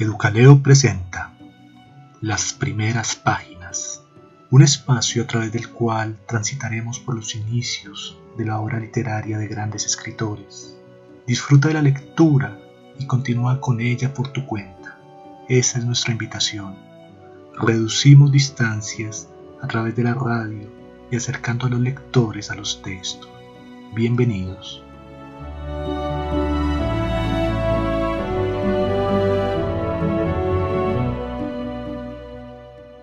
Educaleo presenta Las primeras páginas, un espacio a través del cual transitaremos por los inicios de la obra literaria de grandes escritores. Disfruta de la lectura y continúa con ella por tu cuenta. Esa es nuestra invitación. Reducimos distancias a través de la radio y acercando a los lectores a los textos. Bienvenidos.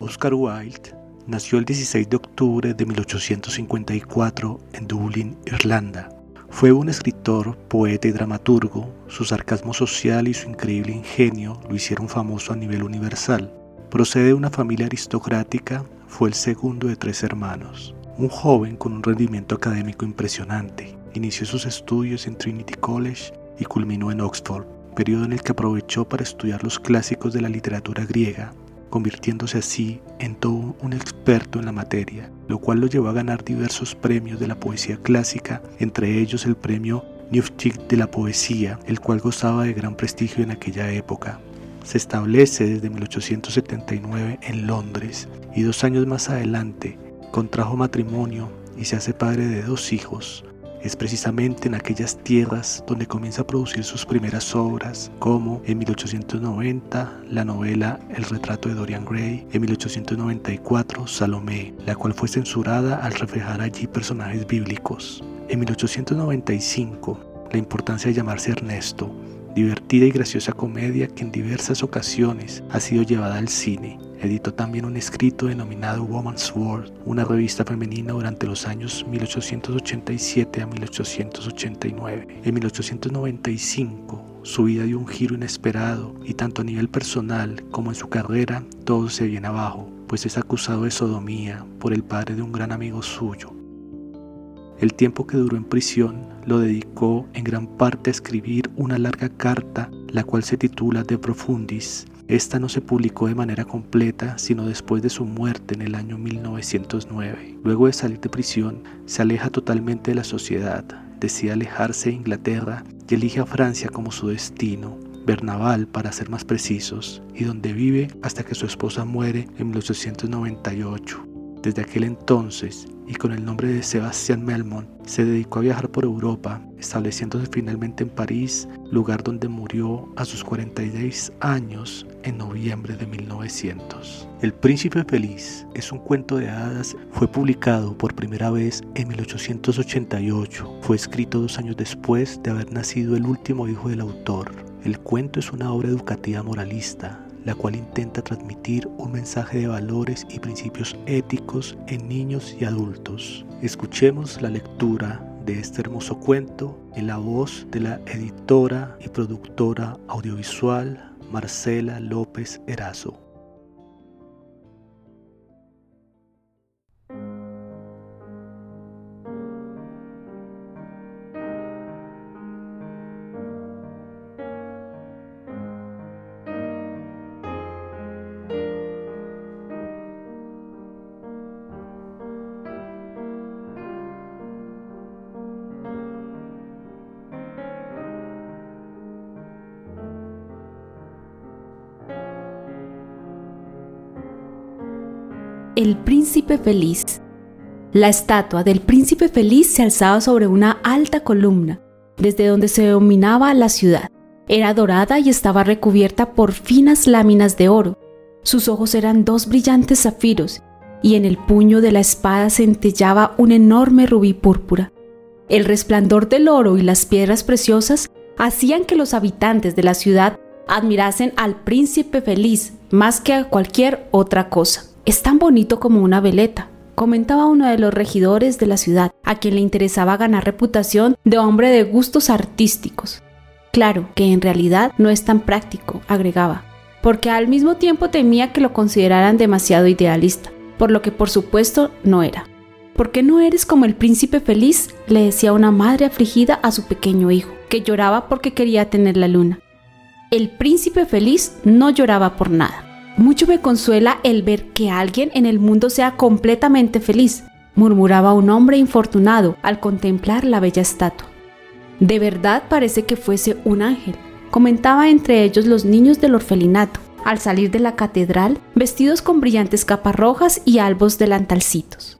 Oscar Wilde nació el 16 de octubre de 1854 en Dublín, Irlanda. Fue un escritor, poeta y dramaturgo. Su sarcasmo social y su increíble ingenio lo hicieron famoso a nivel universal. Procede de una familia aristocrática, fue el segundo de tres hermanos. Un joven con un rendimiento académico impresionante. Inició sus estudios en Trinity College y culminó en Oxford, periodo en el que aprovechó para estudiar los clásicos de la literatura griega, convirtiéndose así en todo un experto en la materia, lo cual lo llevó a ganar diversos premios de la poesía clásica, entre ellos el premio Newstick de la poesía, el cual gozaba de gran prestigio en aquella época. Se establece desde 1879 en Londres y dos años más adelante contrajo matrimonio y se hace padre de dos hijos, es precisamente en aquellas tierras donde comienza a producir sus primeras obras, como en 1890 la novela El retrato de Dorian Gray, en 1894 Salomé, la cual fue censurada al reflejar allí personajes bíblicos. En 1895 la importancia de llamarse Ernesto, divertida y graciosa comedia que en diversas ocasiones ha sido llevada al cine. Editó también un escrito denominado Woman's World, una revista femenina durante los años 1887 a 1889. En 1895, su vida dio un giro inesperado y tanto a nivel personal como en su carrera todo se viene abajo, pues es acusado de sodomía por el padre de un gran amigo suyo. El tiempo que duró en prisión lo dedicó en gran parte a escribir una larga carta, la cual se titula De Profundis. Esta no se publicó de manera completa, sino después de su muerte en el año 1909. Luego de salir de prisión, se aleja totalmente de la sociedad, decide alejarse de Inglaterra y elige a Francia como su destino, Bernaval para ser más precisos, y donde vive hasta que su esposa muere en 1898. Desde aquel entonces, y con el nombre de Sebastián Melmont, se dedicó a viajar por Europa, estableciéndose finalmente en París, lugar donde murió a sus 46 años en noviembre de 1900. El Príncipe Feliz es un cuento de hadas, fue publicado por primera vez en 1888, fue escrito dos años después de haber nacido el último hijo del autor. El cuento es una obra educativa moralista, la cual intenta transmitir un mensaje de valores y principios éticos en niños y adultos. Escuchemos la lectura de este hermoso cuento en la voz de la editora y productora audiovisual Marcela López Erazo. El Príncipe Feliz. La estatua del Príncipe Feliz se alzaba sobre una alta columna, desde donde se dominaba la ciudad. Era dorada y estaba recubierta por finas láminas de oro. Sus ojos eran dos brillantes zafiros, y en el puño de la espada centellaba un enorme rubí púrpura. El resplandor del oro y las piedras preciosas hacían que los habitantes de la ciudad admirasen al príncipe feliz más que a cualquier otra cosa. Es tan bonito como una veleta, comentaba uno de los regidores de la ciudad, a quien le interesaba ganar reputación de hombre de gustos artísticos. Claro que en realidad no es tan práctico, agregaba, porque al mismo tiempo temía que lo consideraran demasiado idealista, por lo que por supuesto no era. ¿Por qué no eres como el príncipe feliz? le decía una madre afligida a su pequeño hijo, que lloraba porque quería tener la luna. El príncipe feliz no lloraba por nada. Mucho me consuela el ver que alguien en el mundo sea completamente feliz, murmuraba un hombre infortunado al contemplar la bella estatua. De verdad parece que fuese un ángel. comentaba entre ellos los niños del orfelinato, al salir de la catedral, vestidos con brillantes capas rojas y albos delantalcitos.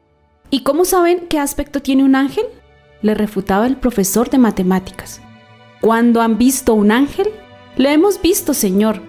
¿Y cómo saben qué aspecto tiene un ángel? le refutaba el profesor de matemáticas. ¿Cuándo han visto un ángel? Lo hemos visto, señor.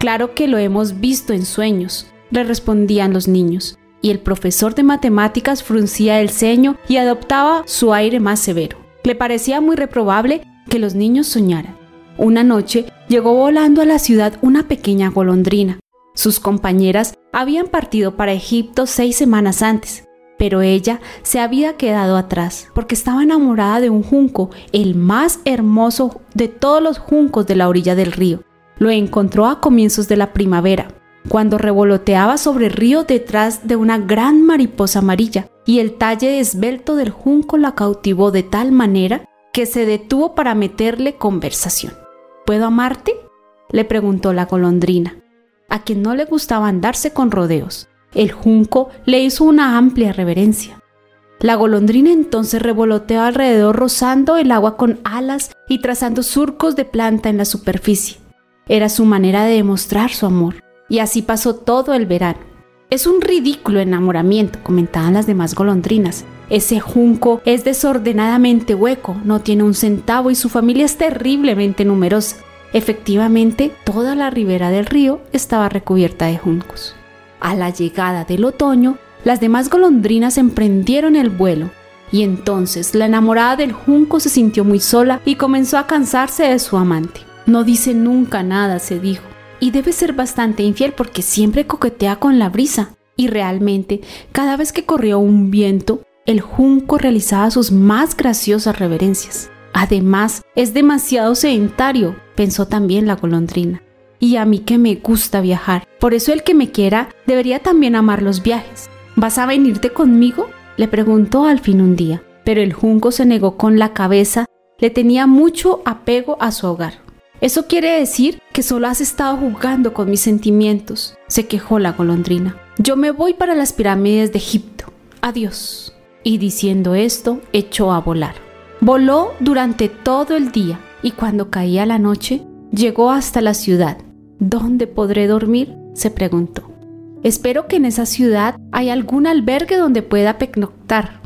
Claro que lo hemos visto en sueños, le respondían los niños, y el profesor de matemáticas fruncía el ceño y adoptaba su aire más severo. Le parecía muy reprobable que los niños soñaran. Una noche llegó volando a la ciudad una pequeña golondrina. Sus compañeras habían partido para Egipto seis semanas antes, pero ella se había quedado atrás porque estaba enamorada de un junco, el más hermoso de todos los juncos de la orilla del río. Lo encontró a comienzos de la primavera, cuando revoloteaba sobre el río detrás de una gran mariposa amarilla, y el talle esbelto del junco la cautivó de tal manera que se detuvo para meterle conversación. ¿Puedo amarte? le preguntó la golondrina, a quien no le gustaba andarse con rodeos. El junco le hizo una amplia reverencia. La golondrina entonces revoloteó alrededor rozando el agua con alas y trazando surcos de planta en la superficie. Era su manera de demostrar su amor. Y así pasó todo el verano. Es un ridículo enamoramiento, comentaban las demás golondrinas. Ese junco es desordenadamente hueco, no tiene un centavo y su familia es terriblemente numerosa. Efectivamente, toda la ribera del río estaba recubierta de juncos. A la llegada del otoño, las demás golondrinas emprendieron el vuelo, y entonces la enamorada del junco se sintió muy sola y comenzó a cansarse de su amante. No dice nunca nada, se dijo, y debe ser bastante infiel porque siempre coquetea con la brisa. Y realmente, cada vez que corrió un viento, el junco realizaba sus más graciosas reverencias. Además, es demasiado sedentario, pensó también la golondrina y a mí que me gusta viajar. Por eso el que me quiera debería también amar los viajes. ¿Vas a venirte conmigo? le preguntó al fin un día, pero el junco se negó con la cabeza, le tenía mucho apego a su hogar. Eso quiere decir que solo has estado jugando con mis sentimientos, se quejó la golondrina. Yo me voy para las pirámides de Egipto. Adiós. Y diciendo esto, echó a volar. Voló durante todo el día y cuando caía la noche, llegó hasta la ciudad ¿Dónde podré dormir? se preguntó. Espero que en esa ciudad haya algún albergue donde pueda pernoctar.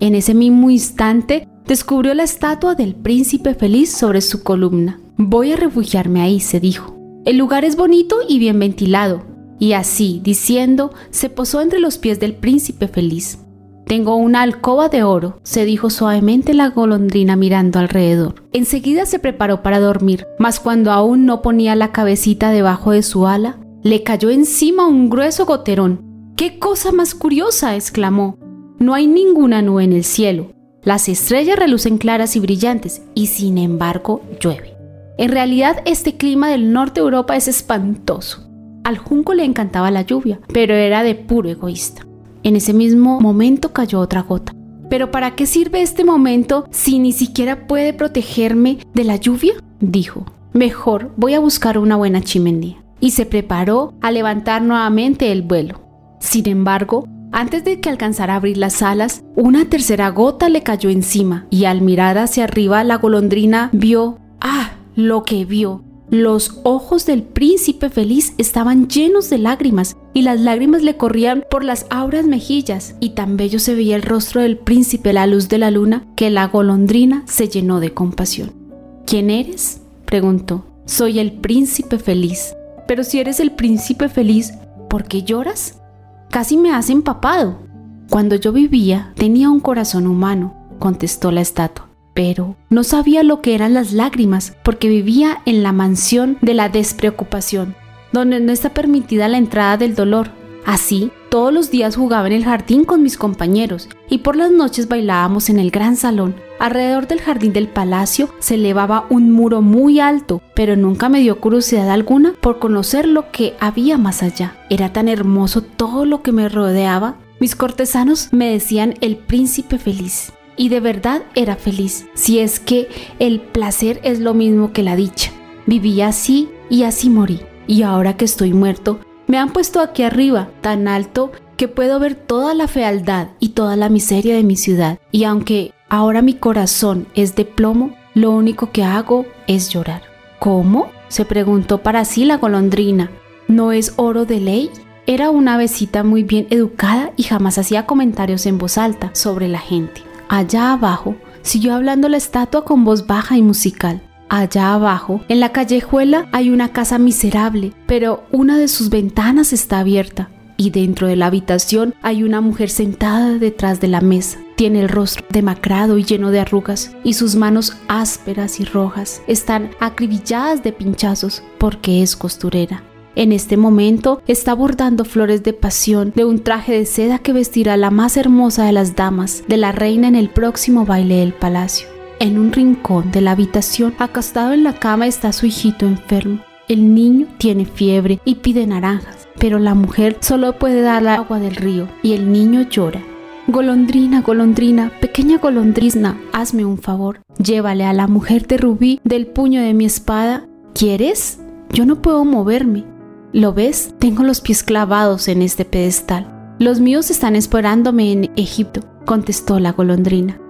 En ese mismo instante descubrió la estatua del príncipe feliz sobre su columna. Voy a refugiarme ahí, se dijo. El lugar es bonito y bien ventilado. Y así, diciendo, se posó entre los pies del príncipe feliz. Tengo una alcoba de oro, se dijo suavemente la golondrina mirando alrededor. Enseguida se preparó para dormir, mas cuando aún no ponía la cabecita debajo de su ala, le cayó encima un grueso goterón. ¡Qué cosa más curiosa! exclamó. No hay ninguna nube en el cielo. Las estrellas relucen claras y brillantes, y sin embargo llueve. En realidad este clima del norte de Europa es espantoso. Al junco le encantaba la lluvia, pero era de puro egoísta. En ese mismo momento cayó otra gota. ¿Pero para qué sirve este momento si ni siquiera puede protegerme de la lluvia? dijo. Mejor voy a buscar una buena chimenea. Y se preparó a levantar nuevamente el vuelo. Sin embargo, antes de que alcanzara a abrir las alas, una tercera gota le cayó encima y al mirar hacia arriba la golondrina vio, ah, lo que vio, los ojos del príncipe feliz estaban llenos de lágrimas y las lágrimas le corrían por las auras mejillas y tan bello se veía el rostro del príncipe a la luz de la luna que la golondrina se llenó de compasión. ¿Quién eres? preguntó. Soy el príncipe feliz. Pero si eres el príncipe feliz, ¿por qué lloras? Casi me has empapado. Cuando yo vivía tenía un corazón humano, contestó la estatua pero no sabía lo que eran las lágrimas porque vivía en la mansión de la despreocupación, donde no está permitida la entrada del dolor. Así, todos los días jugaba en el jardín con mis compañeros y por las noches bailábamos en el gran salón. Alrededor del jardín del palacio se elevaba un muro muy alto, pero nunca me dio curiosidad alguna por conocer lo que había más allá. Era tan hermoso todo lo que me rodeaba. Mis cortesanos me decían el príncipe feliz y de verdad era feliz, si es que el placer es lo mismo que la dicha. Viví así y así morí. Y ahora que estoy muerto, me han puesto aquí arriba, tan alto que puedo ver toda la fealdad y toda la miseria de mi ciudad. Y aunque ahora mi corazón es de plomo, lo único que hago es llorar. ¿Cómo? se preguntó para sí la golondrina. ¿No es oro de ley? Era una avecita muy bien educada y jamás hacía comentarios en voz alta sobre la gente. Allá abajo, siguió hablando la estatua con voz baja y musical. Allá abajo, en la callejuela, hay una casa miserable, pero una de sus ventanas está abierta y dentro de la habitación hay una mujer sentada detrás de la mesa. Tiene el rostro demacrado y lleno de arrugas y sus manos ásperas y rojas están acribilladas de pinchazos porque es costurera. En este momento está bordando flores de pasión de un traje de seda que vestirá la más hermosa de las damas de la reina en el próximo baile del palacio. En un rincón de la habitación, acostado en la cama, está su hijito enfermo. El niño tiene fiebre y pide naranjas pero la mujer solo puede dar agua del río y el niño llora. Golondrina, golondrina, pequeña golondrina, hazme un favor. Llévale a la mujer de rubí del puño de mi espada. ¿Quieres? Yo no puedo moverme. ¿Lo ves? Tengo los pies clavados en este pedestal. Los míos están esperándome en Egipto, contestó la golondrina.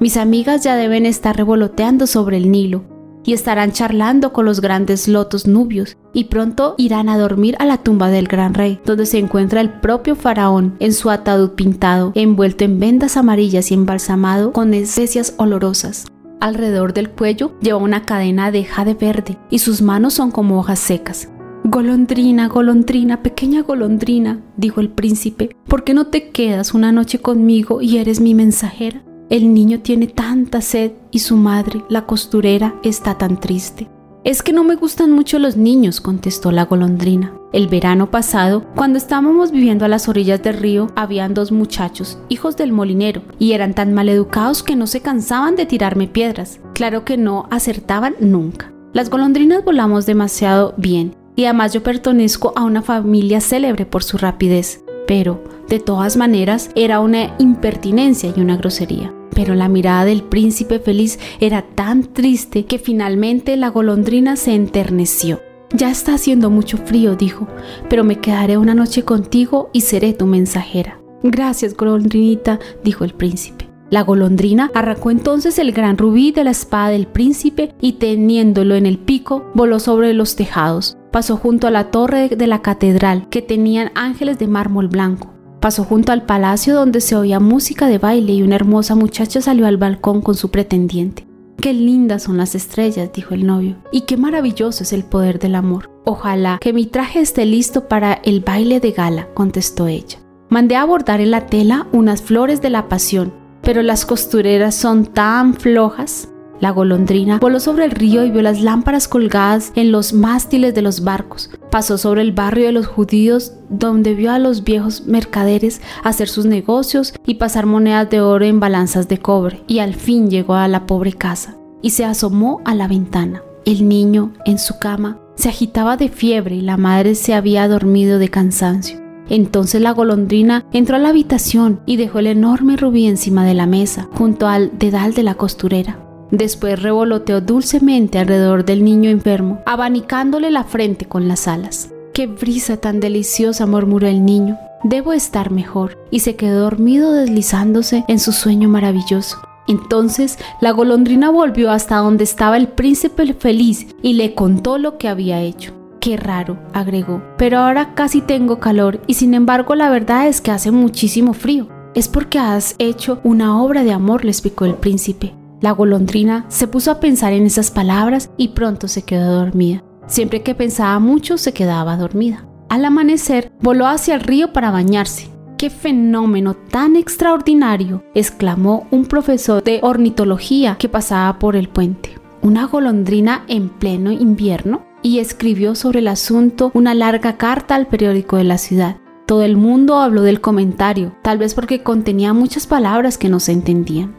Mis amigas ya deben estar revoloteando sobre el Nilo, y estarán charlando con los grandes lotos nubios, y pronto irán a dormir a la tumba del gran rey, donde se encuentra el propio faraón en su ataúd pintado, envuelto en vendas amarillas y embalsamado con especias olorosas. Alrededor del cuello lleva una cadena de jade verde y sus manos son como hojas secas. Golondrina, golondrina, pequeña golondrina, dijo el príncipe, ¿por qué no te quedas una noche conmigo y eres mi mensajera? El niño tiene tanta sed y su madre, la costurera, está tan triste. Es que no me gustan mucho los niños, contestó la golondrina. El verano pasado, cuando estábamos viviendo a las orillas del río, habían dos muchachos, hijos del molinero, y eran tan maleducados que no se cansaban de tirarme piedras. Claro que no acertaban nunca. Las golondrinas volamos demasiado bien, y además yo pertenezco a una familia célebre por su rapidez. Pero, de todas maneras, era una impertinencia y una grosería. Pero la mirada del príncipe feliz era tan triste que finalmente la golondrina se enterneció. Ya está haciendo mucho frío, dijo, pero me quedaré una noche contigo y seré tu mensajera. Gracias, golondrinita, dijo el príncipe. La golondrina arrancó entonces el gran rubí de la espada del príncipe y teniéndolo en el pico, voló sobre los tejados. Pasó junto a la torre de la catedral, que tenían ángeles de mármol blanco. Pasó junto al palacio donde se oía música de baile y una hermosa muchacha salió al balcón con su pretendiente. Qué lindas son las estrellas, dijo el novio, y qué maravilloso es el poder del amor. Ojalá que mi traje esté listo para el baile de gala, contestó ella. Mandé a bordar en la tela unas flores de la pasión, pero las costureras son tan flojas la golondrina voló sobre el río y vio las lámparas colgadas en los mástiles de los barcos. Pasó sobre el barrio de los judíos donde vio a los viejos mercaderes hacer sus negocios y pasar monedas de oro en balanzas de cobre. Y al fin llegó a la pobre casa y se asomó a la ventana. El niño, en su cama, se agitaba de fiebre y la madre se había dormido de cansancio. Entonces la golondrina entró a la habitación y dejó el enorme rubí encima de la mesa, junto al dedal de la costurera. Después revoloteó dulcemente alrededor del niño enfermo, abanicándole la frente con las alas. ¡Qué brisa tan deliciosa! murmuró el niño. Debo estar mejor. Y se quedó dormido deslizándose en su sueño maravilloso. Entonces la golondrina volvió hasta donde estaba el príncipe feliz y le contó lo que había hecho. Qué raro, agregó, pero ahora casi tengo calor y sin embargo la verdad es que hace muchísimo frío. Es porque has hecho una obra de amor, le explicó el príncipe. La golondrina se puso a pensar en esas palabras y pronto se quedó dormida. Siempre que pensaba mucho se quedaba dormida. Al amanecer voló hacia el río para bañarse. ¡Qué fenómeno tan extraordinario! exclamó un profesor de ornitología que pasaba por el puente. ¿Una golondrina en pleno invierno? Y escribió sobre el asunto una larga carta al periódico de la ciudad. Todo el mundo habló del comentario, tal vez porque contenía muchas palabras que no se entendían.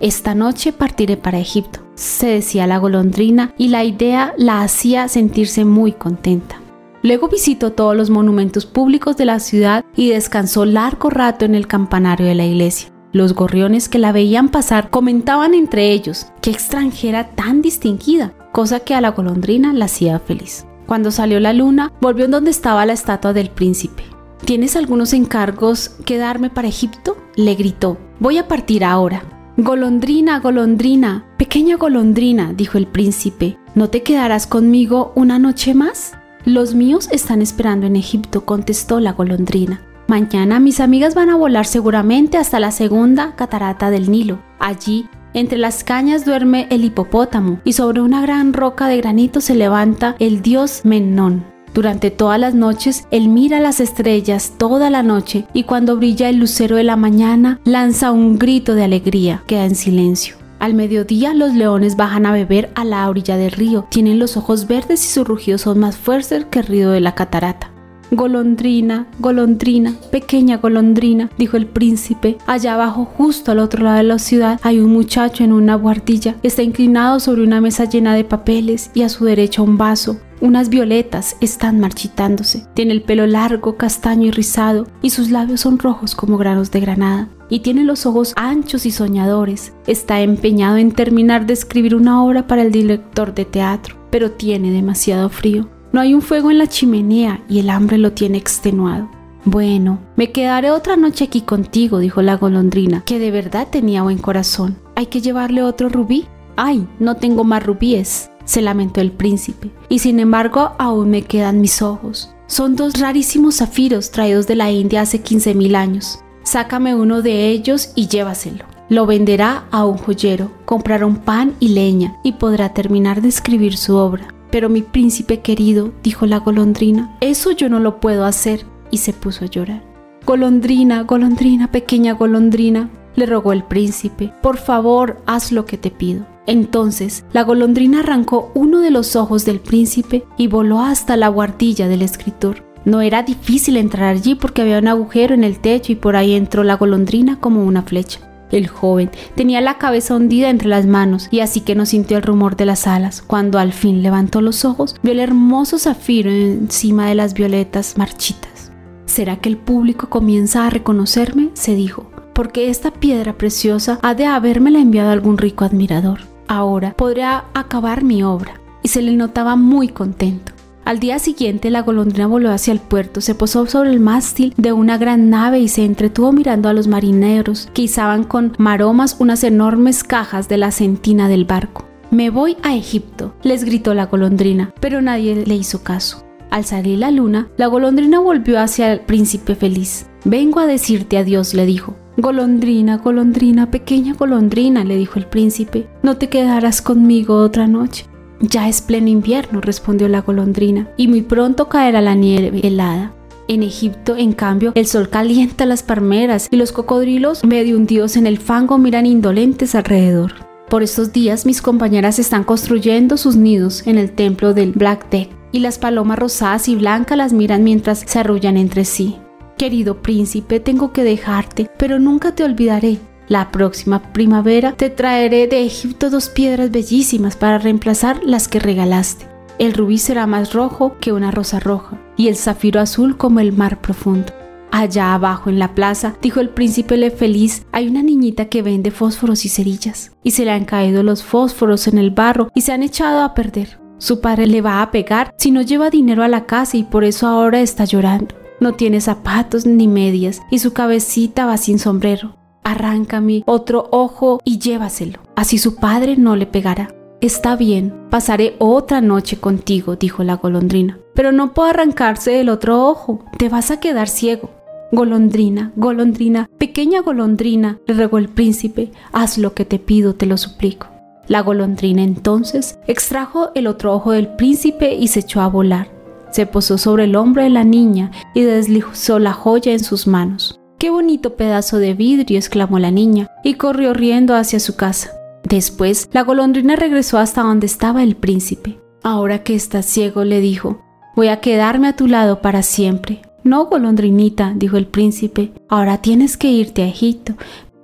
Esta noche partiré para Egipto, se decía la golondrina y la idea la hacía sentirse muy contenta. Luego visitó todos los monumentos públicos de la ciudad y descansó largo rato en el campanario de la iglesia. Los gorriones que la veían pasar comentaban entre ellos, qué extranjera tan distinguida, cosa que a la golondrina la hacía feliz. Cuando salió la luna, volvió en donde estaba la estatua del príncipe. ¿Tienes algunos encargos que darme para Egipto? le gritó. Voy a partir ahora. Golondrina, golondrina, pequeña golondrina, dijo el príncipe, ¿No te quedarás conmigo una noche más? Los míos están esperando en Egipto, contestó la golondrina. Mañana mis amigas van a volar seguramente hasta la segunda catarata del Nilo. Allí, entre las cañas duerme el hipopótamo y sobre una gran roca de granito se levanta el dios Menón. Durante todas las noches, él mira las estrellas toda la noche y cuando brilla el lucero de la mañana, lanza un grito de alegría. Queda en silencio. Al mediodía los leones bajan a beber a la orilla del río. Tienen los ojos verdes y sus rugidos son más fuertes que el ruido de la catarata. Golondrina, golondrina, pequeña golondrina, dijo el príncipe. Allá abajo, justo al otro lado de la ciudad, hay un muchacho en una guardilla. Está inclinado sobre una mesa llena de papeles y a su derecha un vaso. Unas violetas están marchitándose. Tiene el pelo largo, castaño y rizado, y sus labios son rojos como granos de granada. Y tiene los ojos anchos y soñadores. Está empeñado en terminar de escribir una obra para el director de teatro, pero tiene demasiado frío. No hay un fuego en la chimenea y el hambre lo tiene extenuado. Bueno, me quedaré otra noche aquí contigo, dijo la golondrina, que de verdad tenía buen corazón. ¿Hay que llevarle otro rubí? Ay, no tengo más rubíes, se lamentó el príncipe, y sin embargo aún me quedan mis ojos. Son dos rarísimos zafiros traídos de la India hace 15.000 años. Sácame uno de ellos y llévaselo. Lo venderá a un joyero, comprará un pan y leña y podrá terminar de escribir su obra. Pero mi príncipe querido, dijo la golondrina, eso yo no lo puedo hacer, y se puso a llorar. Golondrina, golondrina, pequeña golondrina, le rogó el príncipe, por favor, haz lo que te pido. Entonces la golondrina arrancó uno de los ojos del príncipe y voló hasta la guardilla del escritor. No era difícil entrar allí porque había un agujero en el techo y por ahí entró la golondrina como una flecha. El joven tenía la cabeza hundida entre las manos y así que no sintió el rumor de las alas. Cuando al fin levantó los ojos, vio el hermoso zafiro encima de las violetas marchitas. ¿Será que el público comienza a reconocerme? se dijo, porque esta piedra preciosa ha de habérmela enviado algún rico admirador. Ahora podrá acabar mi obra. Y se le notaba muy contento. Al día siguiente la golondrina voló hacia el puerto, se posó sobre el mástil de una gran nave y se entretuvo mirando a los marineros que izaban con maromas unas enormes cajas de la sentina del barco. Me voy a Egipto, les gritó la golondrina, pero nadie le hizo caso. Al salir la luna, la golondrina volvió hacia el príncipe feliz. Vengo a decirte adiós, le dijo. Golondrina, golondrina, pequeña golondrina, le dijo el príncipe, no te quedarás conmigo otra noche. Ya es pleno invierno, respondió la golondrina, y muy pronto caerá la nieve helada. En Egipto, en cambio, el sol calienta las palmeras y los cocodrilos, medio hundidos en el fango, miran indolentes alrededor. Por estos días mis compañeras están construyendo sus nidos en el templo del Black Deck y las palomas rosadas y blancas las miran mientras se arrullan entre sí. Querido príncipe, tengo que dejarte, pero nunca te olvidaré. La próxima primavera te traeré de Egipto dos piedras bellísimas para reemplazar las que regalaste. El rubí será más rojo que una rosa roja y el zafiro azul como el mar profundo. Allá abajo en la plaza, dijo el príncipe Le Feliz, hay una niñita que vende fósforos y cerillas, y se le han caído los fósforos en el barro y se han echado a perder. Su padre le va a pegar si no lleva dinero a la casa y por eso ahora está llorando. No tiene zapatos ni medias y su cabecita va sin sombrero arráncame otro ojo y llévaselo. Así su padre no le pegará. Está bien, pasaré otra noche contigo, dijo la golondrina. Pero no puedo arrancarse el otro ojo, te vas a quedar ciego. Golondrina, golondrina, pequeña golondrina, le rogó el príncipe, haz lo que te pido, te lo suplico. La golondrina entonces extrajo el otro ojo del príncipe y se echó a volar. Se posó sobre el hombro de la niña y deslizó la joya en sus manos. ¡Qué bonito pedazo de vidrio! exclamó la niña, y corrió riendo hacia su casa. Después, la golondrina regresó hasta donde estaba el príncipe. Ahora que estás ciego, le dijo, voy a quedarme a tu lado para siempre. No, golondrinita, dijo el príncipe, ahora tienes que irte a Egipto.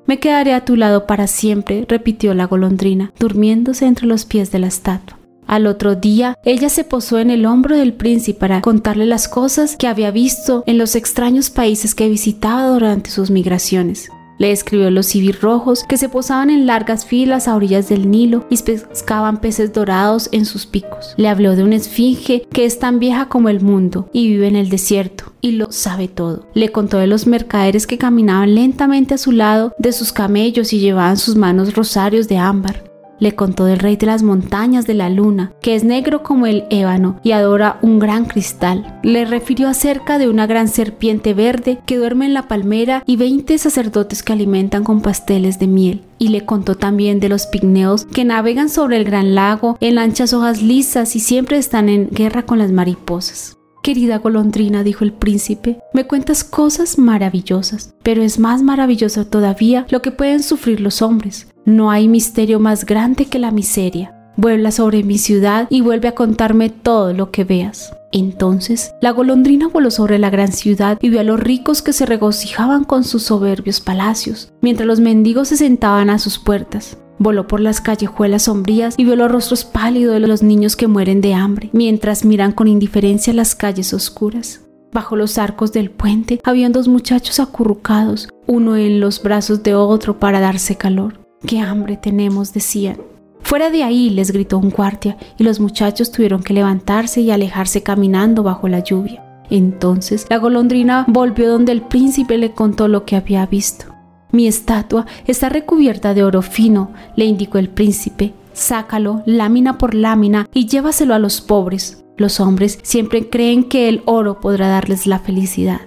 Me quedaré a tu lado para siempre, repitió la golondrina, durmiéndose entre los pies de la estatua. Al otro día, ella se posó en el hombro del príncipe para contarle las cosas que había visto en los extraños países que visitaba durante sus migraciones. Le escribió los rojos que se posaban en largas filas a orillas del Nilo y pescaban peces dorados en sus picos. Le habló de una esfinge que es tan vieja como el mundo y vive en el desierto y lo sabe todo. Le contó de los mercaderes que caminaban lentamente a su lado, de sus camellos y llevaban sus manos rosarios de ámbar Le contó del rey de las montañas de la luna, que es negro como el ébano y adora un gran cristal. Le refirió acerca de una gran serpiente verde que duerme en la palmera y veinte sacerdotes que alimentan con pasteles de miel. Y le contó también de los pigneos que navegan sobre el gran lago en anchas hojas lisas y siempre están en guerra con las mariposas. Querida golondrina, dijo el príncipe, me cuentas cosas maravillosas, pero es más maravilloso todavía lo que pueden sufrir los hombres. No hay misterio más grande que la miseria. Vuela sobre mi ciudad y vuelve a contarme todo lo que veas. Entonces la golondrina voló sobre la gran ciudad y vio a los ricos que se regocijaban con sus soberbios palacios, mientras los mendigos se sentaban a sus puertas. Voló por las callejuelas sombrías y vio los rostros pálidos de los niños que mueren de hambre, mientras miran con indiferencia las calles oscuras. Bajo los arcos del puente habían dos muchachos acurrucados, uno en los brazos de otro para darse calor. ¡Qué hambre tenemos! decían. Fuera de ahí, les gritó un guardia, y los muchachos tuvieron que levantarse y alejarse caminando bajo la lluvia. Entonces la golondrina volvió donde el príncipe le contó lo que había visto. Mi estatua está recubierta de oro fino, le indicó el príncipe. Sácalo lámina por lámina y llévaselo a los pobres. Los hombres siempre creen que el oro podrá darles la felicidad.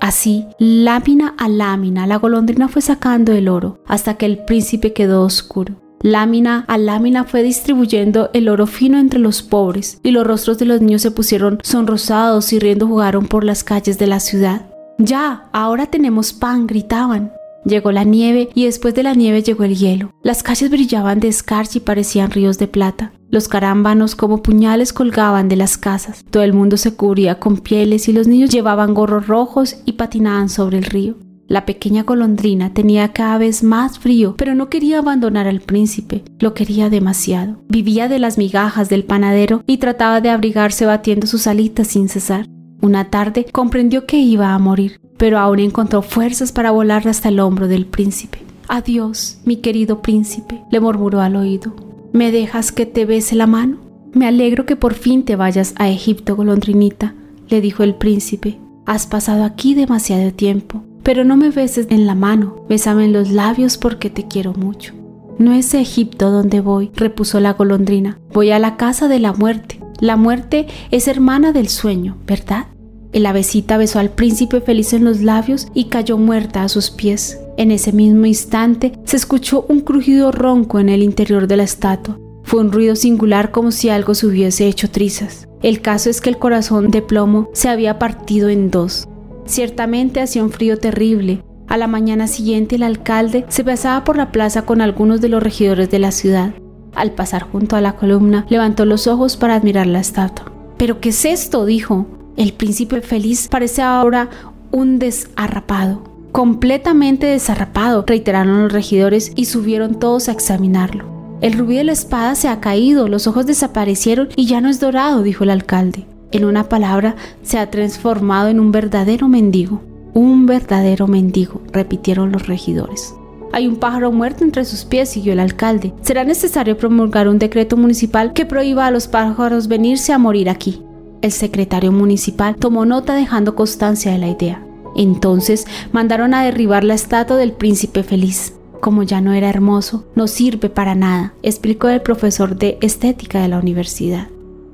Así, lámina a lámina, la golondrina fue sacando el oro hasta que el príncipe quedó oscuro. Lámina a lámina fue distribuyendo el oro fino entre los pobres, y los rostros de los niños se pusieron sonrosados y riendo jugaron por las calles de la ciudad. Ya, ahora tenemos pan, gritaban. Llegó la nieve y después de la nieve llegó el hielo. Las calles brillaban de escarcha y parecían ríos de plata. Los carámbanos como puñales colgaban de las casas. Todo el mundo se cubría con pieles y los niños llevaban gorros rojos y patinaban sobre el río. La pequeña golondrina tenía cada vez más frío, pero no quería abandonar al príncipe, lo quería demasiado. Vivía de las migajas del panadero y trataba de abrigarse batiendo sus alitas sin cesar. Una tarde comprendió que iba a morir pero aún encontró fuerzas para volar hasta el hombro del príncipe. Adiós, mi querido príncipe, le murmuró al oído. ¿Me dejas que te bese la mano? Me alegro que por fin te vayas a Egipto, golondrinita, le dijo el príncipe. Has pasado aquí demasiado tiempo, pero no me beses en la mano, bésame en los labios porque te quiero mucho. No es Egipto donde voy, repuso la golondrina. Voy a la casa de la muerte. La muerte es hermana del sueño, ¿verdad? El avecita besó al príncipe feliz en los labios y cayó muerta a sus pies. En ese mismo instante se escuchó un crujido ronco en el interior de la estatua. Fue un ruido singular como si algo se hubiese hecho trizas. El caso es que el corazón de plomo se había partido en dos. Ciertamente hacía un frío terrible. A la mañana siguiente el alcalde se pasaba por la plaza con algunos de los regidores de la ciudad. Al pasar junto a la columna, levantó los ojos para admirar la estatua. ¿Pero qué es esto? dijo. El príncipe feliz parece ahora un desarrapado, completamente desarrapado, reiteraron los regidores y subieron todos a examinarlo. El rubí de la espada se ha caído, los ojos desaparecieron y ya no es dorado, dijo el alcalde. En una palabra, se ha transformado en un verdadero mendigo. Un verdadero mendigo, repitieron los regidores. Hay un pájaro muerto entre sus pies, siguió el alcalde. Será necesario promulgar un decreto municipal que prohíba a los pájaros venirse a morir aquí. El secretario municipal tomó nota dejando constancia de la idea. Entonces mandaron a derribar la estatua del príncipe feliz. Como ya no era hermoso, no sirve para nada, explicó el profesor de estética de la universidad.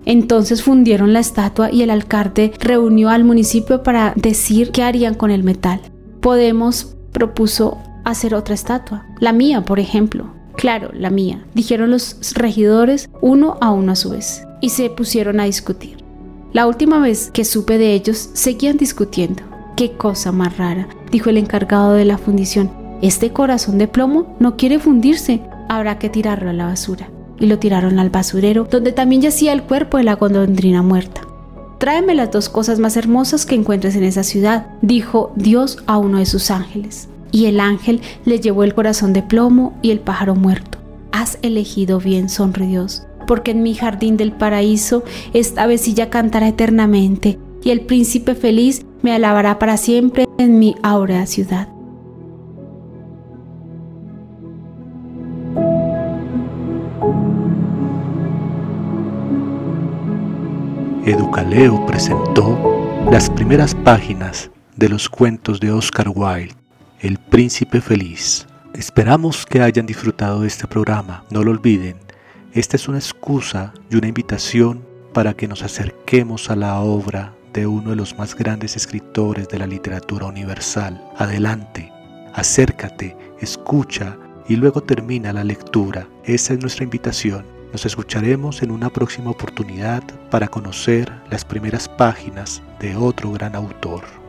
Entonces fundieron la estatua y el alcalde reunió al municipio para decir qué harían con el metal. Podemos propuso hacer otra estatua, la mía, por ejemplo. Claro, la mía, dijeron los regidores uno a uno a su vez, y se pusieron a discutir. La última vez que supe de ellos, seguían discutiendo. Qué cosa más rara, dijo el encargado de la fundición. Este corazón de plomo no quiere fundirse, habrá que tirarlo a la basura. Y lo tiraron al basurero, donde también yacía el cuerpo de la golondrina muerta. Tráeme las dos cosas más hermosas que encuentres en esa ciudad, dijo Dios a uno de sus ángeles. Y el ángel le llevó el corazón de plomo y el pájaro muerto. Has elegido bien, sonrió porque en mi jardín del paraíso esta vecilla cantará eternamente y el príncipe feliz me alabará para siempre en mi áurea ciudad. Educaleo presentó las primeras páginas de los cuentos de Oscar Wilde, El Príncipe Feliz, Esperamos que hayan disfrutado de este programa. No lo olviden, esta es una excusa y una invitación para que nos acerquemos a la obra de uno de los más grandes escritores de la literatura universal. Adelante, acércate, escucha y luego termina la lectura. Esa es nuestra invitación. Nos escucharemos en una próxima oportunidad para conocer las primeras páginas de otro gran autor.